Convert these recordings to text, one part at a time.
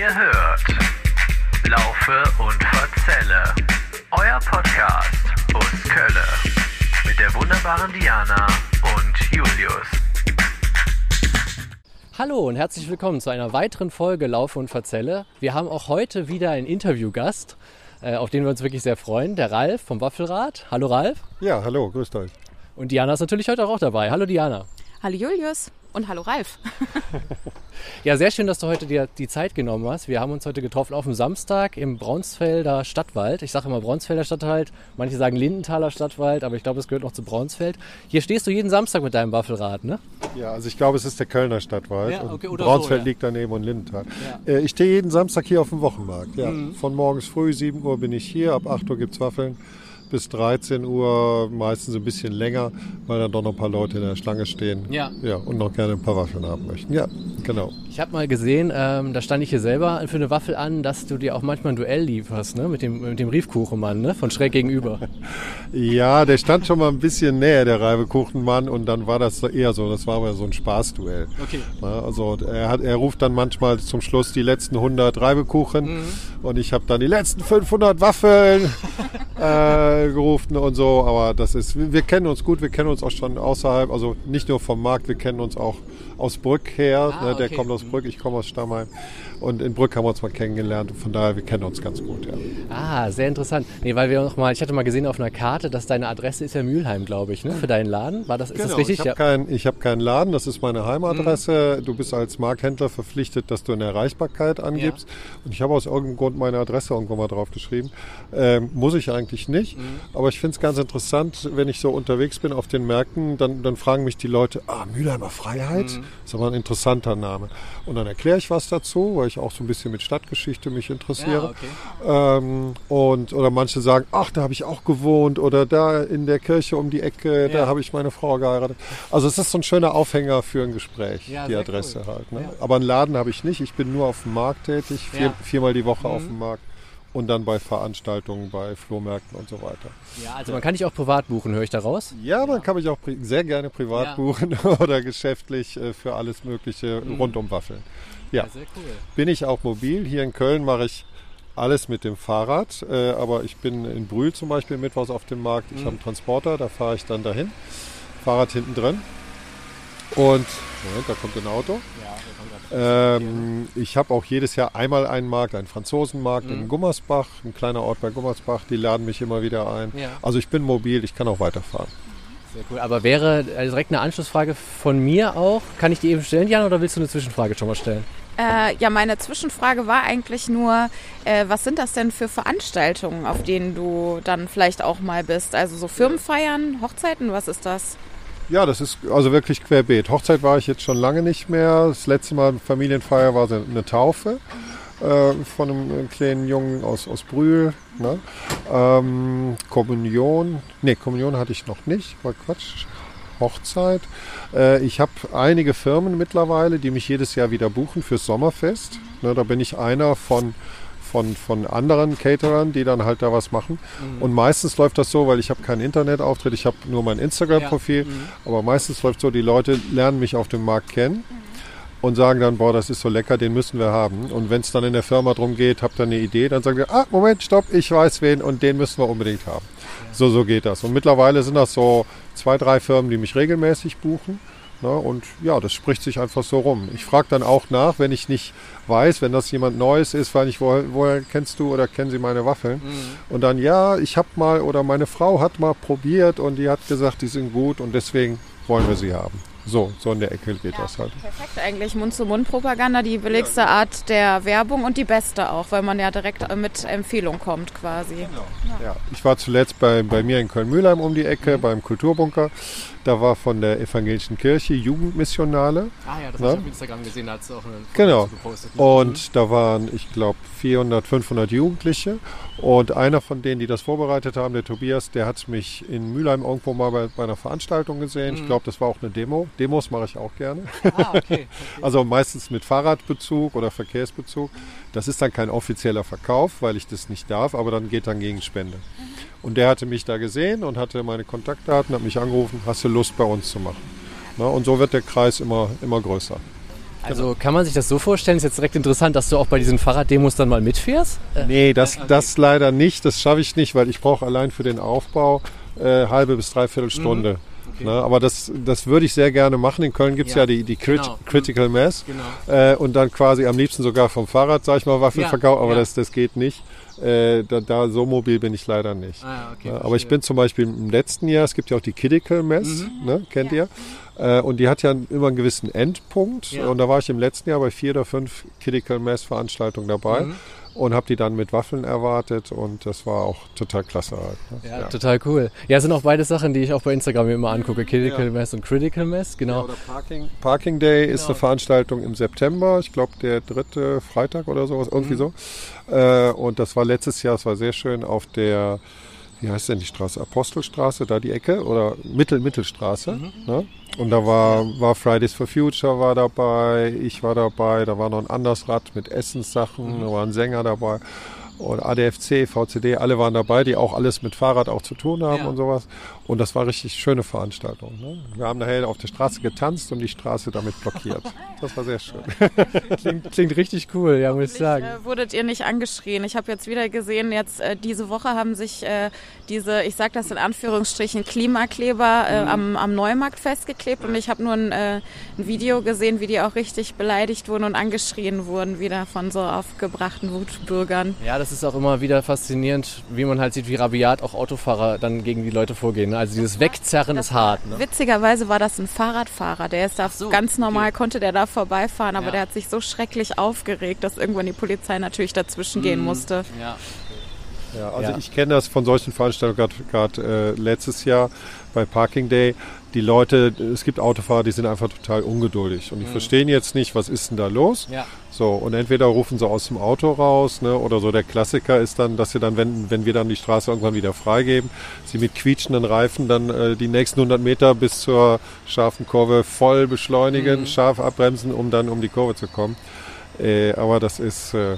Ihr hört Laufe und Verzelle, euer Podcast aus Kölle mit der wunderbaren Diana und Julius. Hallo und herzlich willkommen zu einer weiteren Folge Laufe und Verzelle. Wir haben auch heute wieder einen Interviewgast, äh, auf den wir uns wirklich sehr freuen, der Ralf vom Waffelrad. Hallo Ralf. Ja, hallo, grüßt euch. Und Diana ist natürlich heute auch dabei. Hallo Diana. Hallo Julius und hallo Ralf. Ja, sehr schön, dass du heute dir die Zeit genommen hast. Wir haben uns heute getroffen auf dem Samstag im Braunsfelder Stadtwald. Ich sage immer Braunsfelder Stadtwald, manche sagen Lindenthaler Stadtwald, aber ich glaube, es gehört noch zu Braunsfeld. Hier stehst du jeden Samstag mit deinem Waffelrad, ne? Ja, also ich glaube, es ist der Kölner Stadtwald. Ja, okay, Braunsfeld so, ja. liegt daneben und Lindenthal. Ja. Äh, ich stehe jeden Samstag hier auf dem Wochenmarkt. Ja. Mhm. Von morgens früh, 7 Uhr bin ich hier, ab 8 Uhr gibt es Waffeln. Bis 13 Uhr, meistens ein bisschen länger, weil dann doch noch ein paar Leute in der Schlange stehen. Ja. ja und noch gerne ein paar Waffeln haben möchten. Ja, genau. Ich habe mal gesehen, ähm, da stand ich hier selber für eine Waffel an, dass du dir auch manchmal ein Duell lieferst, ne? Mit dem, mit dem Riefkuchenmann, ne? Von schräg gegenüber. Ja, der stand schon mal ein bisschen näher, der Reibekuchenmann, und dann war das eher so, das war aber so ein Spaßduell. Okay. Also er, hat, er ruft dann manchmal zum Schluss die letzten 100 Reibekuchen und ich habe dann die letzten 500 Waffeln äh, gerufen und so. Aber das ist, wir, kennen uns gut, wir kennen uns auch schon außerhalb, also nicht nur vom Markt, wir kennen uns auch aus Brück her. Ah, ne, der okay. kommt aus Brück, ich komme aus Stammheim. Und in Brück haben wir uns mal kennengelernt. Von daher, wir kennen uns ganz gut. Ja. Ah, sehr interessant. Nee, weil wir noch mal, ich hatte mal gesehen auf einer Karte, dass deine Adresse ist ja Mülheim, glaube ich, ne? Für deinen Laden. War das, ist das richtig? Genau, Ich habe kein, ich hab keinen Laden, das ist meine Heimadresse. Du bist als Markhändler verpflichtet, dass du eine Erreichbarkeit angibst. Und ich habe aus irgendeinem Grund meine Adresse irgendwann mal drauf geschrieben. Ähm, muss ich eigentlich nicht. Aber ich finde es ganz interessant, wenn ich so unterwegs bin auf den Märkten, dann, dann fragen mich die Leute, ah, Mülheimer Freiheit? ist aber ein interessanter Name. Und dann erkläre ich was dazu, weil ich auch so ein bisschen mit Stadtgeschichte mich interessiere. Ja, Ähm, und, oder manche sagen, ach, da habe ich auch gewohnt oder da in der Kirche um die Ecke, da Ja. habe ich meine Frau geheiratet. Also es ist so ein schöner Aufhänger für ein Gespräch, Ja, die Adresse cool. halt. Ne? Aber einen Laden habe ich nicht. Ich bin nur auf dem Markt tätig, vier. Mhm. viermal die Woche auf dem Markt und dann bei Veranstaltungen, bei Flohmärkten und so weiter. Ja, also man kann dich auch privat buchen, höre ich daraus. Ja, man kann mich auch sehr gerne privat Ja. buchen oder geschäftlich äh, für alles Mögliche rund um Waffeln. Ja. sehr cool. bin ich auch mobil. Hier in Köln mache ich alles mit dem Fahrrad, äh, aber ich bin in Brühl zum Beispiel mittwochs auf dem Markt. Ich habe einen Transporter, da fahre ich dann dahin. Fahrrad hinten drin. Und Moment, da kommt ein Auto. Ähm, ich habe auch jedes Jahr einmal einen Markt, einen Franzosenmarkt in Gummersbach, ein kleiner Ort bei Gummersbach. Die laden mich immer wieder ein. Ja. Also ich bin mobil, ich kann auch weiterfahren. Sehr cool. Aber wäre äh, direkt eine Anschlussfrage von mir auch. Kann ich die eben stellen, Jan, oder willst du eine Zwischenfrage schon mal stellen? Äh, ja, meine Zwischenfrage war eigentlich nur, äh, was sind das denn für Veranstaltungen, auf denen du dann vielleicht auch mal bist? Also so Firmenfeiern, Hochzeiten, was ist das? Ja, das ist also wirklich querbeet. Hochzeit war ich jetzt schon lange nicht mehr. Das letzte Mal Familienfeier war eine Taufe äh, von einem kleinen Jungen aus, aus Brühl. Ne? Ähm, Kommunion, nee, Kommunion hatte ich noch nicht, war Quatsch. Hochzeit. Äh, ich habe einige Firmen mittlerweile, die mich jedes Jahr wieder buchen fürs Sommerfest. Ne, da bin ich einer von von, von anderen Caterern, die dann halt da was machen. Und meistens läuft das so, weil ich habe keinen Internetauftritt, ich habe nur mein Instagram-Profil, aber meistens läuft so, die Leute lernen mich auf dem Markt kennen und sagen dann, boah, das ist so lecker, den müssen wir haben. Und wenn es dann in der Firma drum geht, habt ihr eine Idee, dann sagen wir, ah, Moment, stopp, ich weiß wen und den müssen wir unbedingt haben. So, so geht das. Und mittlerweile sind das so zwei, drei Firmen, die mich regelmäßig buchen. Ne? Und ja, das spricht sich einfach so rum. Ich frage dann auch nach, wenn ich nicht weiß, wenn das jemand Neues ist, weil ich, woher, woher kennst du oder kennen Sie meine Waffeln? Und dann, ja, ich habe mal oder meine Frau hat mal probiert und die hat gesagt, die sind gut und deswegen wollen wir sie haben. So, so in der Ecke geht das halt. Perfekt eigentlich, Mund-zu-Mund-Propaganda, die billigste Art der Werbung und die beste auch, weil man ja direkt äh, mit Empfehlung kommt quasi. Ja, ich war zuletzt bei, bei mir in Köln-Mühlheim um die Ecke, beim Kulturbunker. Da war von der evangelischen Kirche Jugendmissionale. Ah ja, das Ja. habe ich auf Instagram gesehen, da hat es auch eine Foto Genau. gepostet. Und da waren, ich glaube, 400, 500 Jugendliche. Und einer von denen, die das vorbereitet haben, der Tobias, der hat mich in Mülheim irgendwo mal bei, bei einer Veranstaltung gesehen. Ich glaube, das war auch eine Demo. Demos mache ich auch gerne. Ah, okay. Also meistens mit Fahrradbezug oder Verkehrsbezug. Das ist dann kein offizieller Verkauf, weil ich das nicht darf, aber dann geht dann gegen Spende. Und der hatte mich da gesehen und hatte meine Kontaktdaten, hat mich angerufen, hast du Lust bei uns zu machen? Na, und so wird der Kreis immer, immer größer. Also kann man sich das so vorstellen, ist jetzt direkt interessant, dass du auch bei diesen Fahrraddemos dann mal mitfährst? Äh, Nee, das, das leider nicht. Das schaffe ich nicht, weil ich brauche allein für den Aufbau äh, halbe bis dreiviertel Stunde. Okay. Ne? Aber das, das würde ich sehr gerne machen. In Köln gibt es ja. Ja, die, die Crit genau. Critical Mass. Genau. Äh, und dann quasi am liebsten sogar vom Fahrrad, sag ich mal, Waffelverkauf. Ja, aber ja. Das, das geht nicht. Äh, da, da so mobil bin ich leider nicht. Ah, okay, Ja, aber ich bin zum Beispiel im letzten Jahr, es gibt ja auch die Critical Mess, Mhm. ne, kennt ihr? Äh, und die hat ja immer einen gewissen Endpunkt. Ja. Und da war ich im letzten Jahr bei vier oder fünf Critical Mass Veranstaltungen dabei Mhm. Und habe die dann mit Waffeln erwartet und das war auch total klasse halt. Ne? Ja, total cool. Ja, es sind auch beide Sachen, die ich auch bei Instagram mir immer angucke. Critical Ja. Mass und Critical Mass, genau. Oder Parking, Parking Day ist Genau. eine Veranstaltung im September, ich glaube der dritte Freitag oder sowas, irgendwie Mhm. so. Äh, und das war letztes Jahr, es war sehr schön auf der, wie heißt denn die Straße? Apostelstraße, da die Ecke oder Mittel, Mittelstraße. Mhm. Ne? Und da war, war Fridays for Future war dabei, ich war dabei, da war noch ein Andersrad mit Essenssachen, Mhm. da war ein Sänger dabei. Und ADFC, VCD, alle waren dabei, die auch alles mit Fahrrad auch zu tun haben Ja. und sowas. Und das war richtig schöne Veranstaltung. Ne? Wir haben nachher auf der Straße getanzt und die Straße damit blockiert. Das war sehr schön. Klingt, klingt richtig cool, ja, muss ich sagen. Äh, wurdet ihr nicht angeschrien? Ich habe jetzt wieder gesehen, jetzt äh, diese Woche haben sich äh, diese, ich sage das in Anführungsstrichen, Klimakleber äh, am, am Neumarkt festgeklebt und ich habe nur ein, äh, ein Video gesehen, wie die auch richtig beleidigt wurden und angeschrien wurden, wieder von so aufgebrachten Wutbürgern. Ja, das ist auch immer wieder faszinierend, wie man halt sieht, wie rabiat auch Autofahrer dann gegen die Leute vorgehen. Ne? Also dieses Wegzerren ist hart. Ne? Witzigerweise war das ein Fahrradfahrer, der ist da so, ganz okay. normal, konnte der da vorbeifahren, aber Ja. der hat sich so schrecklich aufgeregt, dass irgendwann die Polizei natürlich dazwischen gehen musste. Ja. Ja, also Ja. ich kenne das von solchen Veranstaltungen gerade äh, letztes Jahr bei Parking Day. Die Leute, es gibt Autofahrer, die sind einfach total ungeduldig und die verstehen jetzt nicht, was ist denn da los. Ja. So, und entweder rufen sie aus dem Auto raus, ne, oder so der Klassiker ist dann, dass sie dann, wenn, wenn wir dann die Straße irgendwann wieder freigeben, sie mit quietschenden Reifen dann äh, die nächsten 100 Meter bis zur scharfen Kurve voll beschleunigen, scharf abbremsen, um dann um die Kurve zu kommen. Äh, aber das ist, äh,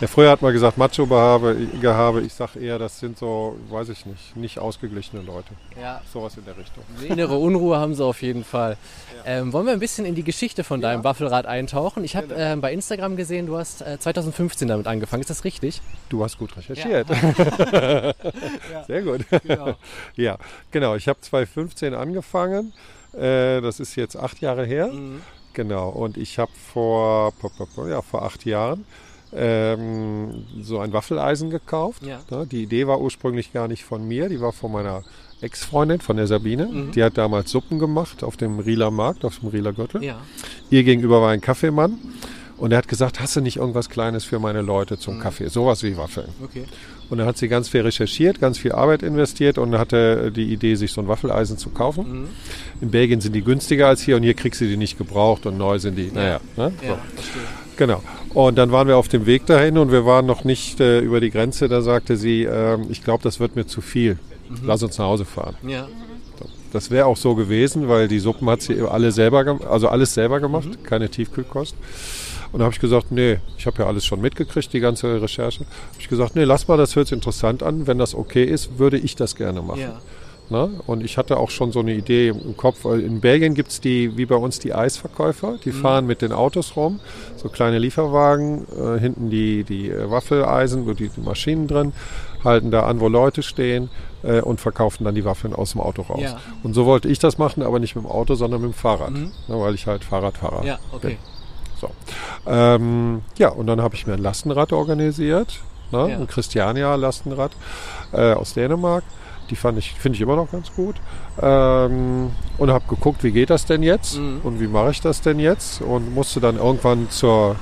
der früher hat mal gesagt Macho-Gehabe, Gehabe. ich sag eher, das sind so, weiß ich nicht, nicht ausgeglichene Leute. ja. Sowas in der Richtung. Innere Unruhe haben sie auf jeden Fall. Ähm, wollen wir ein bisschen in die Geschichte von deinem Waffelrad eintauchen? Ich habe ähm, bei Instagram gesehen, du hast äh, 2015 damit angefangen. Ist das richtig? Du hast gut recherchiert. Sehr gut. Genau. Ja, genau. Ich habe 2015 angefangen. Äh, das ist jetzt acht Jahre her. Mhm. Genau. Und ich habe vor, ja, vor acht Jahren ähm, so ein Waffeleisen gekauft. Ja. Ne, Die Idee war ursprünglich gar nicht von mir, die war von meiner Ex-Freundin, von der Sabine. Mhm. Die hat damals Suppen gemacht auf dem Rieler Markt, auf dem Rieler Gürtel. Ja. Ihr gegenüber war ein Kaffeemann. Und er hat gesagt, hast du nicht irgendwas Kleines für meine Leute zum Kaffee? Sowas wie Waffeln. Okay. Und dann hat sie ganz viel recherchiert, ganz viel Arbeit investiert und hatte die Idee, sich so ein Waffeleisen zu kaufen. Mhm. In Belgien sind die günstiger als hier und hier kriegst du die nicht gebraucht und neu sind die. Naja, ne? so. Ja, verstehe. Genau. Und dann waren wir auf dem Weg dahin und wir waren noch nicht äh, über die Grenze. Da sagte sie, ähm, ich glaube, das wird mir zu viel. Lass uns nach Hause fahren. Ja. Das wäre auch so gewesen, weil die Suppen hat sie alle selber, also alles selber gemacht, Mhm. keine Tiefkühlkost. Und da habe ich gesagt, nee, ich habe ja alles schon mitgekriegt, die ganze Recherche. Habe ich gesagt, nee, lass mal, das hört sich interessant an. Wenn das okay ist, würde ich das gerne machen. Ja. Ne? Und ich hatte auch schon so eine Idee im Kopf. weil In Belgien gibt es die, wie bei uns, die Eisverkäufer. Die fahren mit den Autos rum, so kleine Lieferwagen, äh, hinten die, die äh, Waffeleisen, die, die Maschinen drin, halten da an, wo Leute stehen äh, und verkaufen dann die Waffeln aus dem Auto raus. Ja. Und so wollte ich das machen, aber nicht mit dem Auto, sondern mit dem Fahrrad, Mhm. ne, weil ich halt Fahrradfahrer Ja, okay. bin. So. Ähm, ja, und dann habe ich mir ein Lastenrad organisiert, ne? Ja. ein Christiania-Lastenrad äh, aus Dänemark. Die fand ich, finde ich immer noch ganz gut. Ähm, und habe geguckt, wie geht das denn jetzt Mhm. und wie mache ich das denn jetzt und musste dann irgendwann zur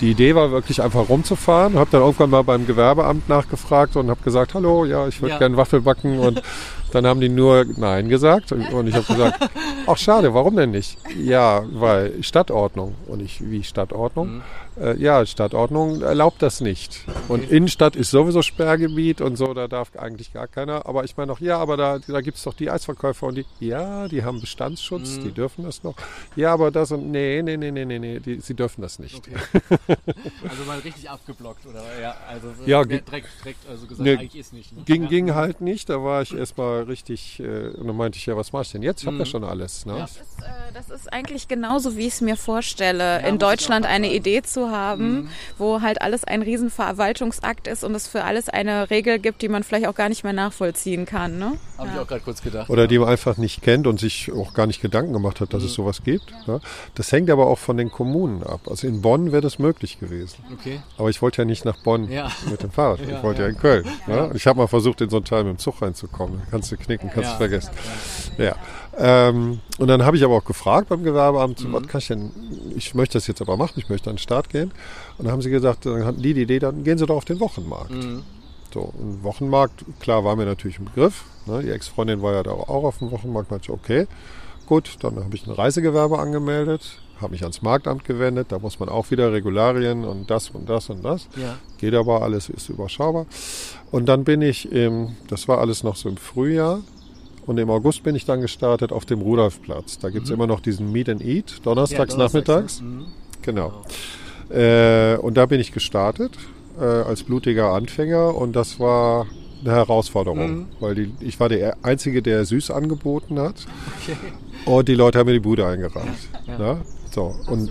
die Idee war wirklich einfach rumzufahren. Habe dann irgendwann mal beim Gewerbeamt nachgefragt und habe gesagt, hallo, ja, ich würde Ja. gerne Waffel backen. Und dann haben die nur Nein gesagt. Und und ich habe gesagt, ach schade, warum denn nicht? Ja, weil Stadtordnung. Und ich, wie Stadtordnung? Mhm. Äh, ja, Stadtordnung erlaubt das nicht. Und Innenstadt ist sowieso Sperrgebiet und so, da darf eigentlich gar keiner. Aber ich meine noch, ja, aber da, da gibt es doch die Eisverkäufer und die, ja, die haben Bestandsschutz, Mhm. die dürfen das noch. Ja, aber das und, nee, nee, nee, nee, nee, nee, die, sie dürfen das nicht. Okay. Also mal richtig abgeblockt, oder? Ja, also Ja, direkt, direkt, also gesagt, Nee, eigentlich ist nicht. Ne? Ging, ja. ging halt nicht, da war ich erstmal richtig, äh, und dann meinte ich, ja, was mach ich denn jetzt? Ich habe ja Mhm. schon alles. Ne? Ja. Das ist, äh, das ist eigentlich genauso, wie ich es mir vorstelle, Ja, in muss ich Deutschland eine. Idee zu haben, wo halt alles ein Riesenverwaltungsakt ist und es für alles eine Regel gibt, die man vielleicht auch gar nicht mehr nachvollziehen kann. Ne? Habe ich auch gerade kurz gedacht. Oder die man einfach nicht kennt und sich auch gar nicht Gedanken gemacht hat, dass es sowas gibt. Ja? Das hängt aber auch von den Kommunen ab. Also in Bonn wäre das möglich gewesen. Okay. Aber ich wollte ja nicht nach Bonn Ja. mit dem Fahrrad. Ja, ich wollte ja, ja. in Köln. Ja? Ich habe mal versucht, in so einen Teil mit dem Zug reinzukommen. Kannst du knicken, kannst Ja. du vergessen. Ja. Ähm, und dann habe ich aber auch gefragt beim Gewerbeamt, Mhm. was kann ich denn, ich möchte das jetzt aber machen, ich möchte an den Start gehen. Und dann haben sie gesagt, dann hatten die die Idee, dann gehen Sie doch auf den Wochenmarkt. Mhm. So, und Wochenmarkt, klar, war mir natürlich ein Begriff. Ne? Die Ex-Freundin war ja da auch auf dem Wochenmarkt. Ich, okay, gut, dann habe ich ein Reisegewerbe angemeldet, habe mich ans Marktamt gewendet. Da muss man auch wieder Regularien und das und das und das. Ja. Geht aber, alles ist überschaubar. Und dann bin ich im, das war alles noch so im Frühjahr. Und im August bin ich dann gestartet auf dem Rudolfplatz. Da gibt es immer noch diesen Meet and Eat, donnerstags, nachmittags. Mhm. Genau. Äh, und da bin ich gestartet äh, als blutiger Anfänger und das war eine Herausforderung, Mhm. weil die, ich war der Einzige, der süß angeboten hat und die Leute haben mir die Bude eingerannt. Ja. Ne? So, und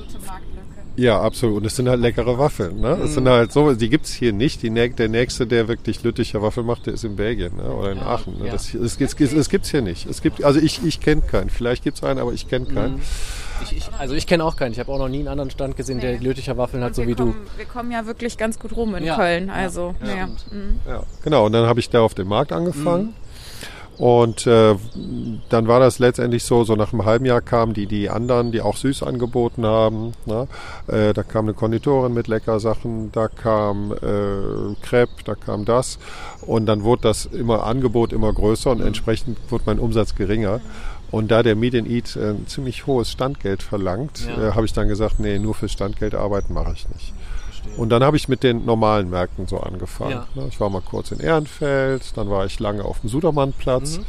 ja, absolut. Und es sind halt leckere Waffeln. Ne? Es sind halt so, die gibt's hier nicht. Die, der nächste, der wirklich Lütticher Waffel macht, der ist in Belgien ne? oder in Ja, Aachen. Ne? ja. Das, es, es, es, es gibt's hier nicht. Es gibt, also ich, ich kenne keinen. Vielleicht gibt's einen, aber ich kenne keinen. Ich, ich, also ich kenne auch keinen. Ich habe auch noch nie einen anderen Stand gesehen, der Nee. Lütticher Waffeln hat, Und so wie kommen, Wir kommen ja wirklich ganz gut rum in Ja. Köln. Also, Ja. Mhm. Ja, genau. Und dann habe ich da auf dem Markt angefangen. Und äh, dann war das letztendlich so, so nach einem halben Jahr kamen die, die anderen, die auch süß angeboten haben. Ne? Äh, da kam eine Konditorin mit Leckersachen, da kam äh, Crepe, da kam das. Und dann wurde das immer Angebot immer größer und entsprechend wurde mein Umsatz geringer. Und da der Meet and Eat äh, ein ziemlich hohes Standgeld verlangt, Ja. äh, habe ich dann gesagt, nee, nur für Standgeld arbeiten mache ich nicht. Verstehe. Und dann habe ich mit den normalen Märkten so angefangen. Ja. Ne, Ich war mal kurz in Ehrenfeld, dann war ich lange auf dem Sudermannplatz Mhm.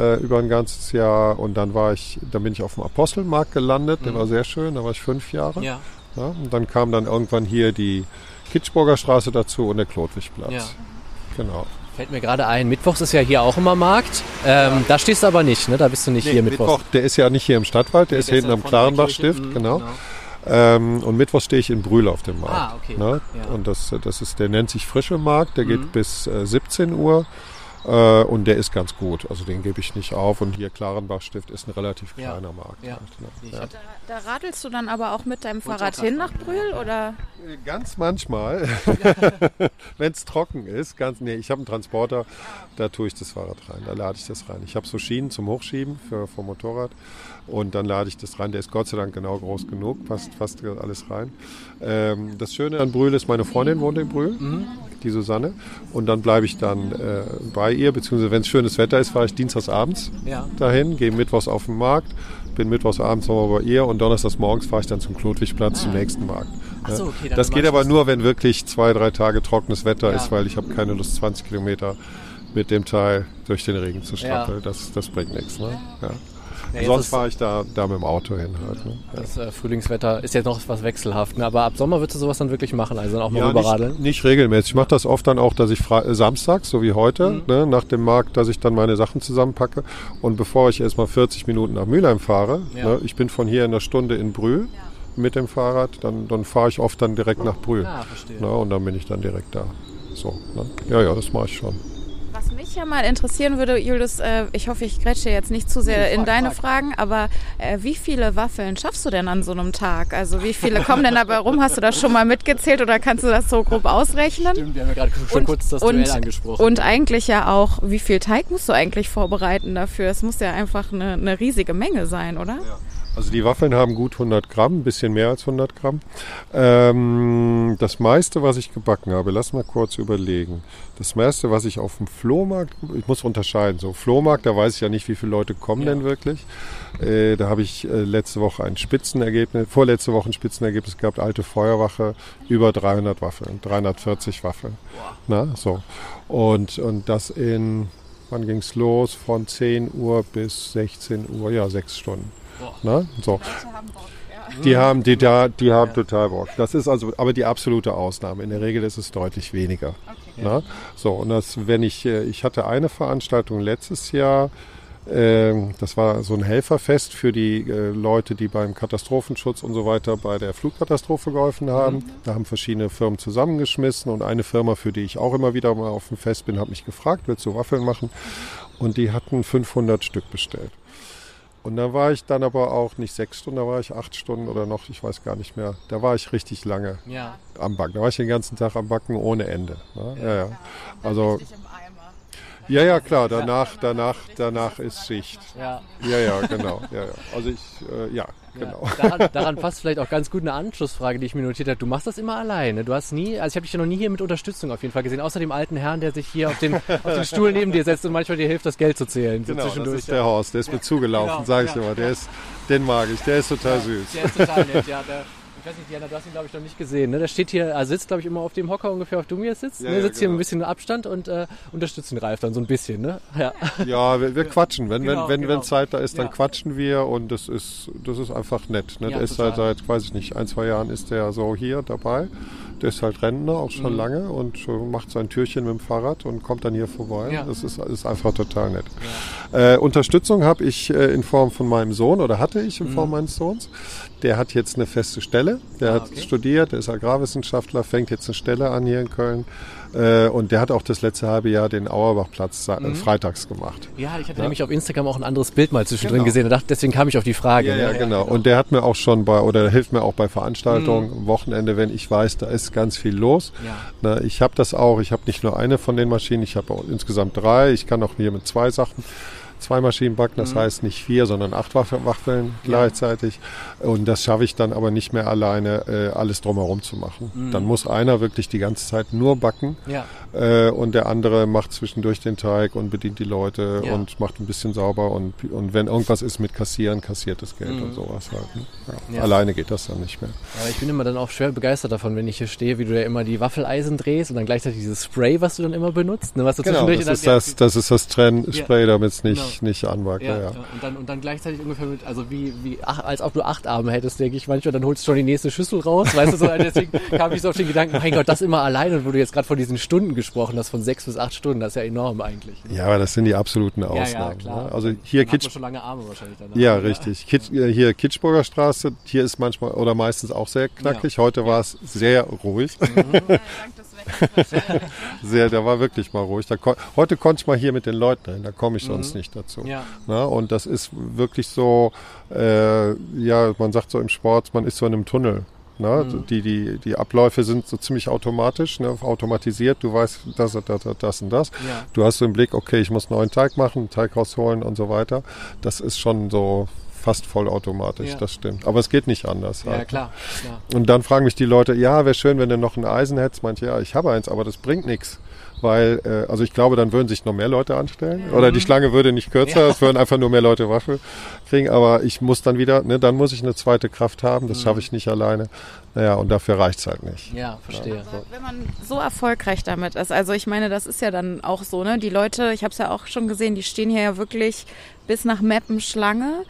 äh, über ein ganzes Jahr und dann war ich, dann bin ich auf dem Apostelmarkt gelandet, der Mhm. war sehr schön, da war ich fünf Jahre. Ja, Ja, und dann kam dann irgendwann hier die Kitschburger Straße dazu und der Klotwigplatz. ja. Genau. Fällt mir gerade ein, Mittwochs ist ja hier auch immer Markt. Ähm, Da stehst du aber nicht, ne? Da bist du nicht hier Mittwochs. Mittwoch, der ist ja nicht hier im Stadtwald, der ist Der hinten ja am Klarenbachstift. Mhm, genau. Ähm, und Mittwoch stehe ich in Brühl auf dem Markt. Ah, okay. Ne? Ja. Und das, das ist, der nennt sich Frische Markt, der Mhm. geht bis äh, 17 Uhr. Äh, und der ist ganz gut. Also den gebe ich nicht auf. Und hier Klarenbachstift ist ein relativ Ja. kleiner Markt. Ja. Halt, ne? Ja. Da, da radelst du dann aber auch mit deinem Fahrrad hin nach Brühl oder? Ganz manchmal, wenn es trocken ist, ganz, nee, ich habe einen Transporter, da tue ich das Fahrrad rein, da lade ich das rein. Ich habe so Schienen zum Hochschieben für vom Motorrad und dann lade ich das rein. Der ist Gott sei Dank genau groß genug, passt fast alles rein. Ähm, das Schöne an Brühl ist, meine Freundin wohnt in Brühl, die Susanne, und dann bleibe ich dann äh, bei ihr, beziehungsweise wenn es schönes Wetter ist, fahre ich dienstags abends Ja. dahin, gehe mittwochs auf den Markt, bin mittwochs abends nochmal bei ihr und donnerstags morgens fahre ich dann zum Klotwigplatz zum nächsten Markt. Ach so, okay, das geht aber nur, wenn wirklich zwei, drei Tage trockenes Wetter Ja. ist, weil ich habe keine Lust, 20 Kilometer mit dem Teil durch den Regen zu strappeln. Das, das bringt nichts. Ne? Ja. Ja, Sonst fahre ich da, da mit dem Auto hin halt. Ne? Ja. Das äh, Frühlingswetter ist jetzt noch was wechselhaft, ne? aber ab Sommer würdest du sowas dann wirklich machen, also dann auch mal Ja, rüberradeln. nicht, nicht regelmäßig. Ich mache das oft dann auch, dass ich frei, äh, samstags, so wie heute, Mhm. ne, nach dem Markt, dass ich dann meine Sachen zusammenpacke. Und bevor ich erstmal 40 Minuten nach Mülheim fahre, Ja. ne, ich bin von hier in einer Stunde in Brühl mit dem Fahrrad, dann, dann fahre ich oft dann direkt nach Brühl. Ah, verstehe. Ne, und dann bin ich dann direkt da. So, ne? Ja, ja, das mache ich schon. Mich ja mal interessieren würde, Julius, äh, ich hoffe, ich grätsche jetzt nicht zu sehr in deine Fragen, aber äh, wie viele Waffeln schaffst du denn an so einem Tag? Also wie viele kommen denn dabei rum? Hast du das schon mal mitgezählt oder kannst du das so grob ausrechnen? Stimmt, wir haben ja gerade schon kurz das Duell angesprochen. und eigentlich ja auch, wie viel Teig musst du eigentlich vorbereiten dafür? Es muss ja einfach eine, eine riesige Menge sein, oder? Also die Waffeln haben gut 100 Gramm, ein bisschen mehr als 100 Gramm. Ähm, das meiste, was ich gebacken habe, lass mal kurz überlegen. Das meiste, was ich auf dem Flohmarkt, ich muss unterscheiden, so Flohmarkt, da weiß ich ja nicht, wie viele Leute kommen Ja. denn wirklich. Äh, da habe ich äh, letzte Woche ein Spitzenergebnis, vorletzte Woche ein Spitzenergebnis gehabt, alte Feuerwache, über 300 Waffeln, 340 Waffeln. Na, so. Und, und das in, wann ging es los? Von 10 Uhr bis 16 Uhr, ja, sechs Stunden. Na, so. Die haben, die, da, die haben total Bock. Das ist also aber die absolute Ausnahme. In der Regel ist es deutlich weniger. Na? So, und das, wenn ich, äh, ich hatte eine Veranstaltung letztes Jahr, Ähm, das war so ein Helferfest für die äh, Leute, die beim Katastrophenschutz und so weiter bei der Flugkatastrophe geholfen haben. Mhm. Da haben verschiedene Firmen zusammengeschmissen und eine Firma, für die ich auch immer wieder mal auf dem Fest bin, hat mich gefragt, willst du Waffeln machen? Und die hatten 500 Stück bestellt. Und da war ich dann aber auch nicht sechs Stunden, da war ich acht Stunden oder noch, ich weiß gar nicht mehr. Da war ich richtig lange Ja. am Backen. Da war ich den ganzen Tag am Backen ohne Ende. Ne? Ja, ja. Also, im Eimer. ja, ja, klar, danach, danach, danach ist Schicht. Ja. Ja, ja, genau. Ja, ja. Also ich, äh, ja, genau. Ja, daran, daran passt vielleicht auch ganz gut eine Anschlussfrage, die ich mir notiert habe. Du machst das immer alleine. Du hast nie, also ich habe dich ja noch nie hier mit Unterstützung auf jeden Fall gesehen, außer dem alten Herrn, der sich hier auf den, auf den Stuhl neben dir setzt und manchmal dir hilft, das Geld zu zählen. So Genau, das zwischendurch. ist der Horst, der ist mir zugelaufen, Genau, sage ich ja. immer. Der ist, den mag ich, der ist total süß. Der ist total nett, ja. Der, ich weiß nicht, Diana, du hast ihn glaube ich noch nicht gesehen. Ne? Der steht hier, also sitzt glaube ich immer auf dem Hocker ungefähr, auf dem du jetzt sitzt. Ja, ne? ja, Sitzt hier genau. ein bisschen Abstand und äh, unterstützt den Ralf dann so ein bisschen. Ne? Ja. Ja, wir, wir quatschen. Wenn, Genau, wenn, wenn, genau. wenn Zeit da ist, dann quatschen wir und das ist, das ist einfach nett. Ne? Der ist halt seit, weiß ich nicht, ein, zwei Jahren ist der so hier dabei. Der ist halt Rentner, auch schon Mhm. lange und macht sein Türchen mit dem Fahrrad und kommt dann hier vorbei. Ja. Das ist, ist einfach total nett. Äh, Unterstützung habe ich äh, in Form von meinem Sohn oder hatte ich in Form meines Sohns. Der hat jetzt eine feste Stelle. Der Mhm. Ah, hat okay. studiert, der ist Agrarwissenschaftler, fängt jetzt eine Stelle an hier in Köln. Äh, und der hat auch das letzte halbe Jahr den Auerbachplatz Mhm. freitags gemacht. ja, ich hatte nämlich auf Instagram auch ein anderes Bild mal zwischendrin Genau. gesehen. und dachte, deswegen kam ich auf die Frage. Ja, ne? ja, genau. Und der hat mir auch schon bei, oder hilft mir auch bei Veranstaltungen, am Wochenende, wenn ich weiß, da ist ganz viel los. Ja. Na, ich habe das auch, ich habe nicht nur eine von den Maschinen, ich habe insgesamt drei. Ich kann auch hier mit zwei Sachen, zwei Maschinen backen, das heißt nicht vier, sondern acht Waff- Waffeln gleichzeitig. Und das schaffe ich dann aber nicht mehr alleine, äh, alles drumherum zu machen. Dann muss einer wirklich die ganze Zeit nur backen Ja. Äh, und der andere macht zwischendurch den Teig und bedient die Leute Ja. und macht ein bisschen sauber und, und wenn irgendwas ist mit Kassieren, kassiert das Geld und sowas halt. Ne? Ja. Mhm. Ja. Alleine geht das dann nicht mehr. Aber ich bin immer dann auch schwer begeistert davon, wenn ich hier stehe, wie du ja immer die Waffeleisen drehst und dann gleichzeitig dieses Spray, was du dann immer benutzt, ne, was du Genau, das ist das, das ist das Trennspray, damit es nicht, Genau. nicht anwagt. Ja, Ja. Und, dann, und dann gleichzeitig ungefähr mit, also wie, wie ach, als ob du acht Arme hättest, denke ich manchmal, dann holst du schon die nächste Schüssel raus, weißt du, so, also deswegen kam ich so auf den Gedanken, mein Gott, das immer alleine und wo du jetzt gerade von diesen Stunden gesprochen hast, von sechs bis acht Stunden, das ist ja enorm eigentlich. Ne? Ja, aber das sind die absoluten ja, Ausnahmen. klar. Ne? Also hier hat man Kitsch, schon lange Arme wahrscheinlich danach. ja, ne? richtig. Kitsch, äh, hier Kitschburger Straße, hier ist manchmal oder meistens auch sehr knackig. Heute war es sehr ruhig. Wetters. Sehr, der war wirklich mal ruhig. Da kon heute konnte ich mal hier mit den Leuten hin, da komme ich sonst nicht dazu. Mhm. Ja. Na, und das ist wirklich so, äh, ja, man sagt so im Sport, man ist so in einem Tunnel. Ne? Mhm. Die, die, die Abläufe sind so ziemlich automatisch, ne? automatisiert. Du weißt, das, das, das, das und das. Ja. Du hast so im Blick, okay, ich muss einen neuen Teig machen, einen Teig rausholen und so weiter. Das ist schon so fast vollautomatisch, Ja. das stimmt. Aber es geht nicht anders. Ja, halt. klar, klar. Und dann fragen mich die Leute, ja, wäre schön, wenn du noch ein Eisen hättest. Manche, ja, ich habe eins, aber das bringt nichts. Weil, äh, also ich glaube, dann würden sich noch mehr Leute anstellen. Oder die Schlange würde nicht kürzer, es würden einfach nur mehr Leute Waffel kriegen. Aber ich muss dann wieder, ne, dann muss ich eine zweite Kraft haben. Das schaffe ich nicht alleine. Naja, und dafür reicht's halt nicht. Ja, verstehe. Aber wenn man so erfolgreich damit ist, also ich meine, das ist ja dann auch so, ne? Die Leute, ich habe es ja auch schon gesehen, die stehen hier ja wirklich bis nach Meppen Schlange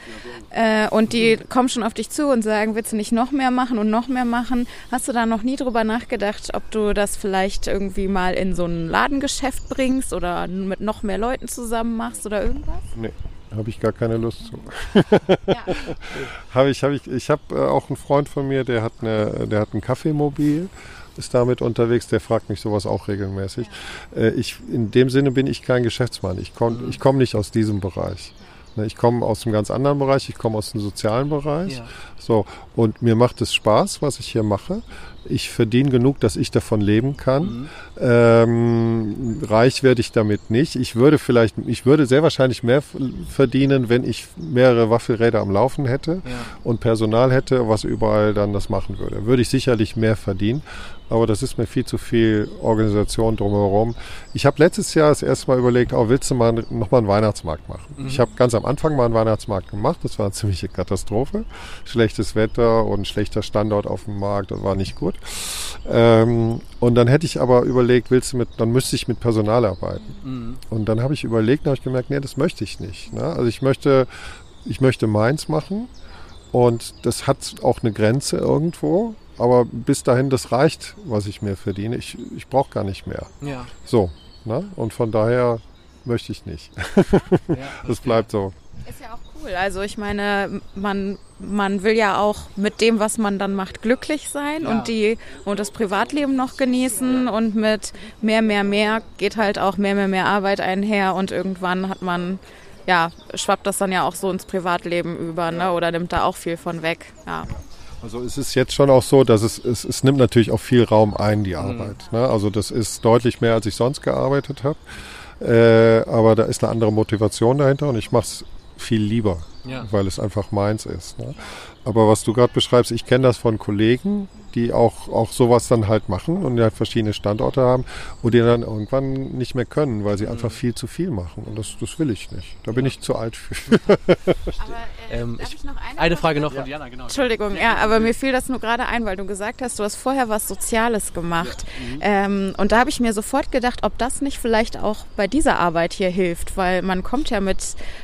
äh, und die kommen schon auf dich zu und sagen, willst du nicht noch mehr machen und noch mehr machen? Hast du da noch nie drüber nachgedacht, ob du das vielleicht irgendwie mal in so ein Ladengeschäft bringst oder mit noch mehr Leuten zusammen machst oder irgendwas? Nee, habe ich gar keine Lust zu. Ja. Habe ich, habe ich, ich habe äh, auch einen Freund von mir, der hat eine, der hat ein Kaffeemobil, ist damit unterwegs, der fragt mich sowas auch regelmäßig. Äh, ich, in dem Sinne bin ich kein Geschäftsmann. Ich komme, ich komme nicht aus diesem Bereich. Ne, Ich komme aus einem ganz anderen Bereich, ich komme aus dem sozialen Bereich. Ja. So, und mir macht es Spaß, was ich hier mache. Ich verdiene genug, dass ich davon leben kann. Ähm, reich werde ich damit nicht. Ich würde vielleicht, ich würde sehr wahrscheinlich mehr verdienen, wenn ich mehrere Waffelräder am Laufen hätte Ja. und Personal hätte, was überall dann das machen würde. Würde ich sicherlich mehr verdienen. Aber das ist mir viel zu viel Organisation drumherum. Ich habe letztes Jahr das erste Mal überlegt, oh, willst du mal nochmal einen Weihnachtsmarkt machen? Ich habe ganz am Anfang mal einen Weihnachtsmarkt gemacht. Das war eine ziemliche Katastrophe. Schlechtes Wetter und schlechter Standort auf dem Markt. Das war nicht gut. Ähm, und dann hätte ich aber überlegt, willst du mit, dann müsste ich mit Personal arbeiten. Mhm. Und dann habe ich überlegt, habe ich gemerkt, nee, das möchte ich nicht. Ne? Also ich möchte, ich möchte meins machen und das hat auch eine Grenze irgendwo. Aber bis dahin, das reicht, was ich mir verdiene. Ich, ich brauche gar nicht mehr. Ja. So. Ne? Und von daher möchte ich nicht. Ja, Das bleibt so. Ist ja auch cool. Also ich meine, man, man will ja auch mit dem, was man dann macht, glücklich sein Ja. und die und das Privatleben noch genießen und mit mehr, mehr, mehr geht halt auch mehr, mehr, mehr Arbeit einher und irgendwann hat man ja, schwappt das dann ja auch so ins Privatleben über, ne? Oder nimmt da auch viel von weg. Ja. Also es ist jetzt schon auch so, dass es, es, es nimmt natürlich auch viel Raum ein, die Arbeit. Ne? Also das ist deutlich mehr, als ich sonst gearbeitet habe. Äh, aber da ist eine andere Motivation dahinter und ich mache es viel lieber, Ja. weil es einfach meins ist. Ne? Aber was du gerade beschreibst, ich kenne das von Kollegen, die auch, auch sowas dann halt machen und die halt verschiedene Standorte haben und die dann irgendwann nicht mehr können, weil sie einfach viel zu viel machen. Und das, das will ich nicht. Da bin ich zu alt für. Aber Ähm, darf ich- ich noch eine, Eine Frage noch von Diana, genau. Entschuldigung, ja, aber mir fiel das nur gerade ein, weil du gesagt hast, du hast vorher was Soziales gemacht. Ähm, und da habe ich mir sofort gedacht, ob das nicht vielleicht auch bei dieser Arbeit hier hilft, weil man kommt ja mit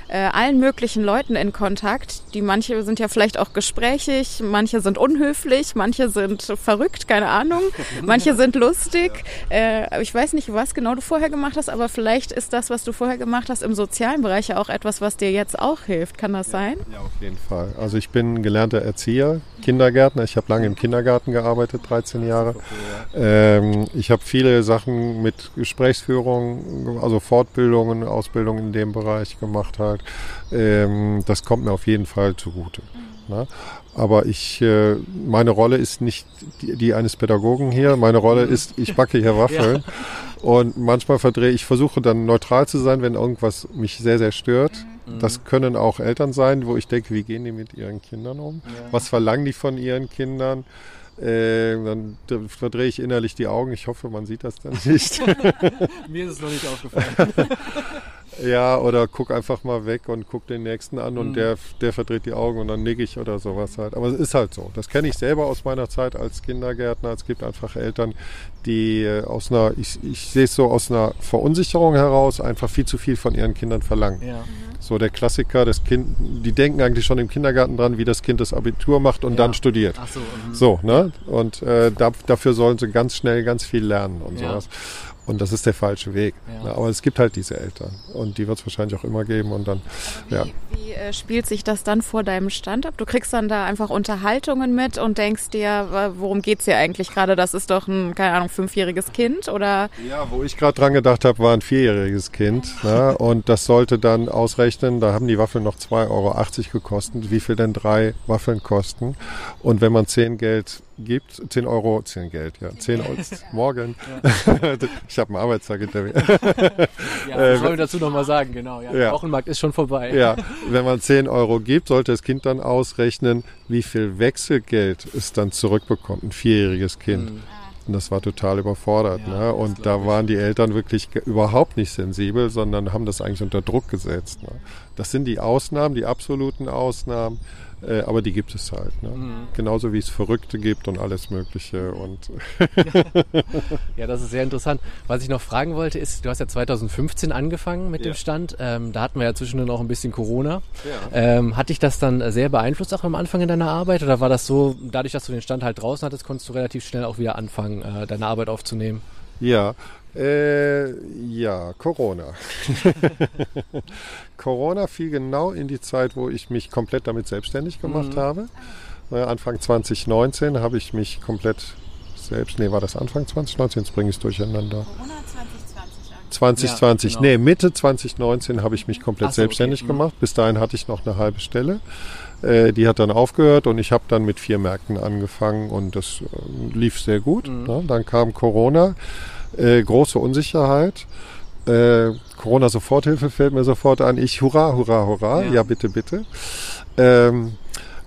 äh, allen möglichen Leuten in Kontakt. Die manche sind ja vielleicht auch gesprächig, manche sind unhöflich, manche sind verrückt, keine Ahnung, manche sind lustig. Äh, ich weiß nicht, was genau du vorher gemacht hast, aber vielleicht ist das, was du vorher gemacht hast, im sozialen Bereich ja auch etwas, was dir jetzt auch hilft. Kann das sein? Ja, auf jeden Fall. Also ich bin gelernter Erzieher, Kindergärtner. Ich habe lange im Kindergarten gearbeitet, 13 Jahre. Ähm, ich habe viele Sachen mit Gesprächsführung, also Fortbildungen, Ausbildungen in dem Bereich gemacht halt. Ähm, das kommt mir auf jeden Fall zugute. Ne? Aber ich, äh, meine Rolle ist nicht die, die eines Pädagogen hier. Meine Rolle ist, ich backe hier Waffeln. Und manchmal verdrehe ich, versuche dann neutral zu sein, wenn irgendwas mich sehr, sehr stört. Das können auch Eltern sein, wo ich denke, wie gehen die mit ihren Kindern um? Was verlangen die von ihren Kindern? Äh, dann verdrehe ich innerlich die Augen. Ich hoffe, man sieht das dann nicht. Mir ist es noch nicht aufgefallen. ja, oder guck einfach mal weg und guck den nächsten an und der, der verdreht die Augen und dann nick ich oder sowas halt. Aber es ist halt so. Das kenne ich selber aus meiner Zeit als Kindergärtner. Es gibt einfach Eltern, die äh, aus einer, ich, ich sehe es so aus einer Verunsicherung heraus, einfach viel zu viel von ihren Kindern verlangen. ja. So der Klassiker, das Kind, die denken eigentlich schon im Kindergarten dran, wie das Kind das Abitur macht und Ja. dann studiert. Ach so. mhm. So, ne? Und äh, da, dafür sollen sie ganz schnell ganz viel lernen und Ja. sowas. Und das ist der falsche Weg. Ja. Aber es gibt halt diese Eltern und die wird es wahrscheinlich auch immer geben und dann, ja. Wie, wie äh, spielt sich das dann vor deinem Stand ab? Du kriegst dann da einfach Unterhaltungen mit und denkst dir, worum geht's hier eigentlich gerade? Das ist doch ein, keine Ahnung, fünfjähriges Kind oder? Ja, wo ich gerade dran gedacht habe, war ein vierjähriges Kind. Ne? Und das sollte dann ausrechnen, da haben die Waffeln noch 2,80 Euro gekostet, wie viel denn drei Waffeln kosten. Und wenn man 10 Geld gibt, 10 Euro, 10 Geld, ja, 10 Euro, morgen. ich habe einen Arbeitstag hinter mir. Ja, das wollen wir dazu nochmal sagen, genau. Ja. Ja. Der Wochenmarkt ist schon vorbei. Ja, wenn man 10 Euro gibt, sollte das Kind dann ausrechnen, wie viel Wechselgeld es dann zurückbekommt, ein vierjähriges Kind. Und das war total überfordert. Ja, ne? Und da waren die Eltern wirklich überhaupt nicht sensibel, sondern haben das eigentlich unter Druck gesetzt. Ne? Das sind die Ausnahmen, die absoluten Ausnahmen. Äh, aber die gibt es halt. Ne? Mhm. Genauso wie es Verrückte gibt und alles Mögliche. Und Ja, das ist sehr interessant. Was ich noch fragen wollte, ist, du hast ja 2015 angefangen mit Ja. dem Stand. Ähm, da hatten wir ja zwischendurch noch ein bisschen Corona. Ähm, hat dich das dann sehr beeinflusst auch am Anfang in deiner Arbeit? Oder war das so, dadurch, dass du den Stand halt draußen hattest, konntest du relativ schnell auch wieder anfangen, äh, deine Arbeit aufzunehmen? Ja, äh, ja, Corona. Corona fiel genau in die Zeit, wo ich mich komplett damit selbstständig gemacht habe. Äh, Anfang 2019 habe ich mich komplett selbst, nee, war das Anfang 2019? Jetzt bringe ich es durcheinander. Corona 2020 2020, Ja, genau. nee, Mitte 2019 habe ich mich komplett so, okay. selbstständig Mhm. gemacht. Bis dahin hatte ich noch eine halbe Stelle. Äh, die hat dann aufgehört und ich habe dann mit vier Märkten angefangen und das äh, lief sehr gut. Mhm. Ne? Dann kam Corona, äh, große Unsicherheit. Äh, Corona-Soforthilfe fällt mir sofort an. Ich, hurra, hurra, hurra. Ja. Ja, bitte, bitte. Ähm,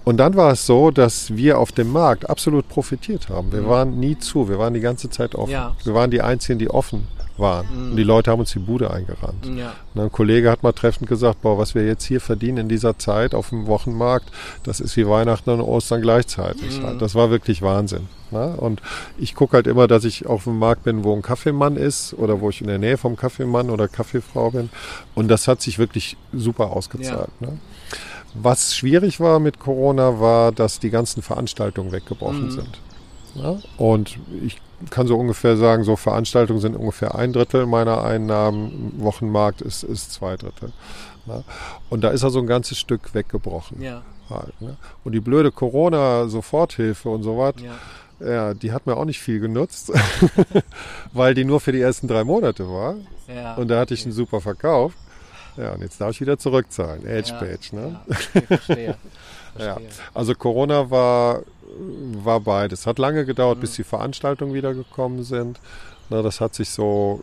und dann war es so, dass wir auf dem Markt absolut profitiert haben. Wir waren nie zu, wir waren die ganze Zeit offen. Mhm. Ja. Wir waren die Einzigen, die offen waren. Mhm. Und die Leute haben uns die Bude eingerannt. Ja. Und ein Kollege hat mal treffend gesagt, boah, was wir jetzt hier verdienen in dieser Zeit auf dem Wochenmarkt, das ist wie Weihnachten und Ostern gleichzeitig. Mhm. Das war wirklich Wahnsinn. Ne? Und ich gucke halt immer, dass ich auf dem Markt bin, wo ein Kaffeemann ist oder wo ich in der Nähe vom Kaffeemann oder Kaffeefrau bin. Und das hat sich wirklich super ausgezahlt. Ne? Was schwierig war mit Corona, war, dass die ganzen Veranstaltungen weggebrochen Mhm. sind. Ja? Und ich kann so ungefähr sagen, so Veranstaltungen sind ungefähr ein Drittel meiner Einnahmen, Wochenmarkt ist, ist zwei Drittel. Ja? Und da ist also ein ganzes Stück weggebrochen. Ja. Halt, ne? Und die blöde Corona-Soforthilfe und so was, Ja. ja, die hat mir auch nicht viel genutzt, weil die nur für die ersten drei Monate war. Ja. Und da hatte ich einen super Verkauf. Ja, und jetzt darf ich wieder zurückzahlen. Edge Page, ne? Ja, okay, verstehe. Verstehe. Also Corona war, war beides. Hat lange gedauert, Mhm. bis die Veranstaltungen wieder gekommen sind. Na, das hat sich so,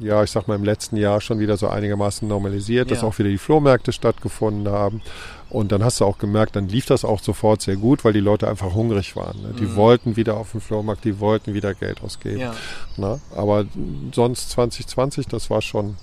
ja, ich sag mal, im letzten Jahr schon wieder so einigermaßen normalisiert, dass Ja. auch wieder die Flohmärkte stattgefunden haben. Und dann hast du auch gemerkt, dann lief das auch sofort sehr gut, weil die Leute einfach hungrig waren. Ne? Die Mhm. wollten wieder auf den Flohmarkt, die wollten wieder Geld ausgeben. Ja. Ne? Aber sonst 2020, das war schon